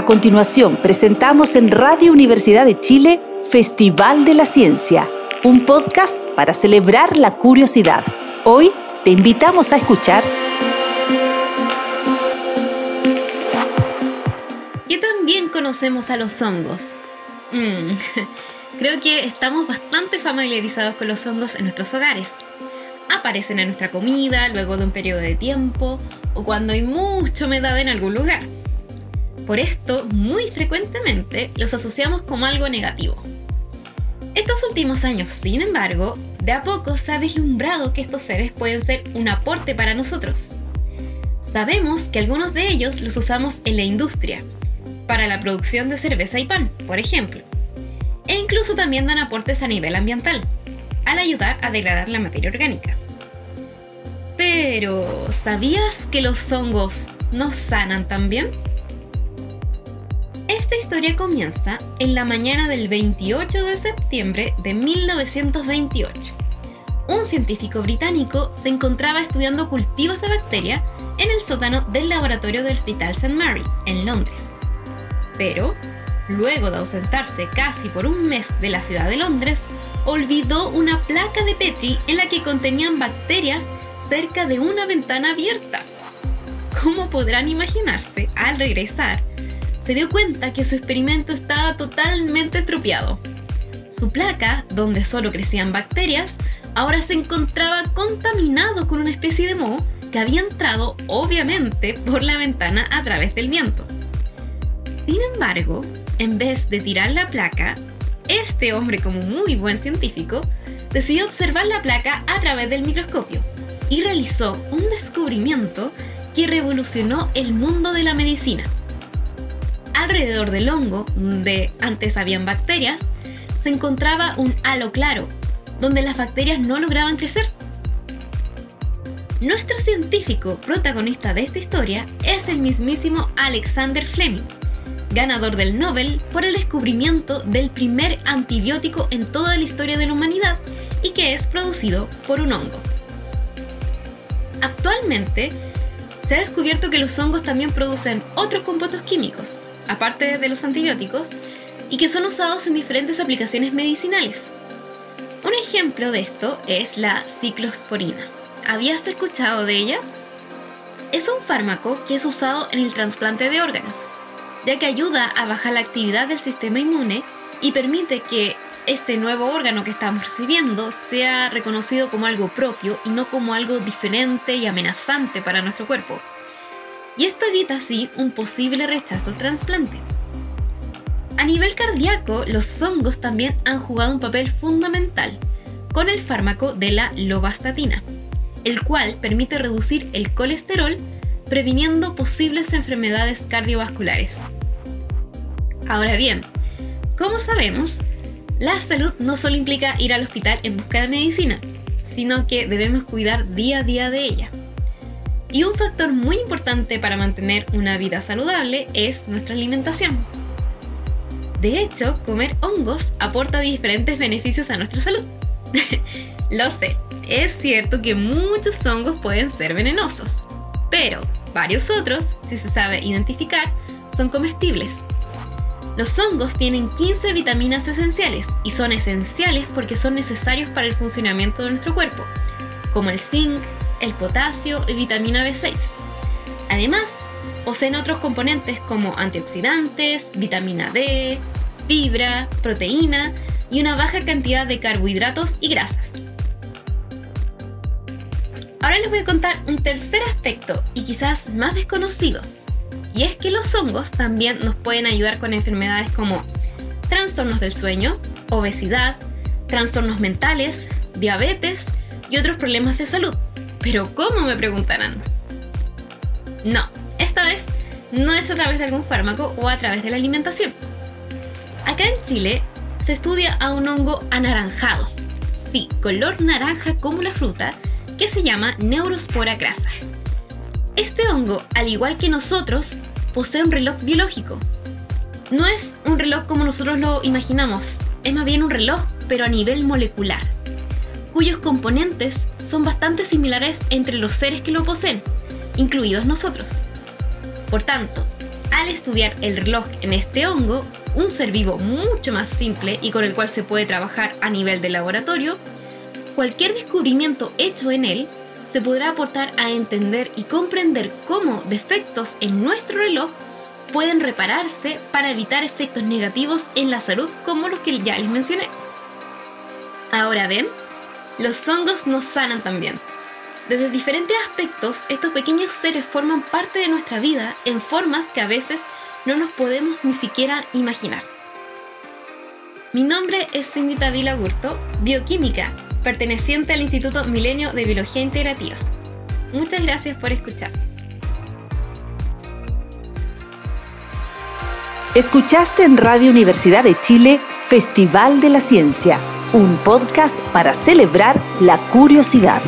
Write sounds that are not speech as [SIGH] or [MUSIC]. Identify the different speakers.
Speaker 1: A continuación, presentamos en Radio Universidad de Chile Festival de la Ciencia, un podcast para celebrar la curiosidad. Hoy te invitamos a escuchar
Speaker 2: ¿Qué tan bien conocemos a los hongos? Mm, [LAUGHS] creo que estamos bastante familiarizados con los hongos en nuestros hogares. Aparecen en nuestra comida luego de un periodo de tiempo o cuando hay mucha humedad en algún lugar. Por esto, muy frecuentemente los asociamos como algo negativo. Estos últimos años, sin embargo, de a poco se ha vislumbrado que estos seres pueden ser un aporte para nosotros. Sabemos que algunos de ellos los usamos en la industria, para la producción de cerveza y pan, por ejemplo, e incluso también dan aportes a nivel ambiental, al ayudar a degradar la materia orgánica. Pero, ¿sabías que los hongos no sanan también? Esta historia comienza en la mañana del 28 de septiembre de 1928. Un científico británico se encontraba estudiando cultivos de bacteria en el sótano del laboratorio del Hospital St. Mary, en Londres. Pero, luego de ausentarse casi por un mes de la ciudad de Londres, olvidó una placa de Petri en la que contenían bacterias cerca de una ventana abierta. Como podrán imaginarse, al regresar, se dio cuenta que su experimento estaba totalmente estropeado. Su placa, donde solo crecían bacterias, ahora se encontraba contaminado con una especie de moho que había entrado obviamente por la ventana a través del viento. Sin embargo, en vez de tirar la placa, este hombre como muy buen científico decidió observar la placa a través del microscopio y realizó un descubrimiento que revolucionó el mundo de la medicina. Alrededor del hongo, donde antes habían bacterias, se encontraba un halo claro, donde las bacterias no lograban crecer. Nuestro científico protagonista de esta historia es el mismísimo Alexander Fleming, ganador del Nobel por el descubrimiento del primer antibiótico en toda la historia de la humanidad y que es producido por un hongo. Actualmente, se ha descubierto que los hongos también producen otros compuestos químicos, aparte de los antibióticos, y que son usados en diferentes aplicaciones medicinales. Un ejemplo de esto es la ciclosporina. ¿Habías escuchado de ella? Es un fármaco que es usado en el trasplante de órganos, ya que ayuda a bajar la actividad del sistema inmune y permite que este nuevo órgano que estamos recibiendo sea reconocido como algo propio y no como algo diferente y amenazante para nuestro cuerpo. Y esto evita así un posible rechazo al trasplante. A nivel cardíaco, los hongos también han jugado un papel fundamental con el fármaco de la lovastatina, el cual permite reducir el colesterol previniendo posibles enfermedades cardiovasculares. Ahora bien, como sabemos, la salud no solo implica ir al hospital en busca de medicina, sino que debemos cuidar día a día de ella. Y un factor muy importante para mantener una vida saludable es nuestra alimentación. De hecho, comer hongos aporta diferentes beneficios a nuestra salud. [LAUGHS] Lo sé, es cierto que muchos hongos pueden ser venenosos, pero Varios otros, si se sabe identificar, son comestibles. Los hongos tienen 15 vitaminas esenciales y son esenciales porque son necesarios para el funcionamiento de nuestro cuerpo, como el zinc, el potasio y vitamina B6. Además, poseen otros componentes como antioxidantes, vitamina D, fibra, proteína y una baja cantidad de carbohidratos y grasas. Ahora les voy a contar un tercer aspecto y quizás más desconocido. Y es que los hongos también nos pueden ayudar con enfermedades como trastornos del sueño, obesidad, trastornos mentales, diabetes y otros problemas de salud. Pero ¿cómo me preguntarán? No, esta vez no es a través de algún fármaco o a través de la alimentación. Acá en Chile se estudia a un hongo anaranjado. Sí, color naranja como la fruta, que se llama Neurospora crasa. Este hongo, al igual que nosotros, posee un reloj biológico. No es un reloj como nosotros lo imaginamos, es más bien un reloj, pero a nivel molecular, cuyos componentes son bastante similares entre los seres que lo poseen, incluidos nosotros. Por tanto, al estudiar el reloj en este hongo, un ser vivo mucho más simple y con el cual se puede trabajar a nivel de laboratorio, cualquier descubrimiento hecho en él se podrá aportar a entender y comprender cómo defectos en nuestro reloj pueden repararse para evitar efectos negativos en la salud como los que ya les mencioné. Ahora ven, los hongos nos sanan también. Desde diferentes aspectos, estos pequeños seres forman parte de nuestra vida en formas que a veces no nos podemos ni siquiera imaginar. Mi nombre es Cindy Tavila Gurto, bioquímica, perteneciente al Instituto Milenio de Biología Integrativa. Muchas gracias por escuchar.
Speaker 1: Escuchaste en Radio Universidad de Chile Festival de la Ciencia, un podcast para celebrar la curiosidad.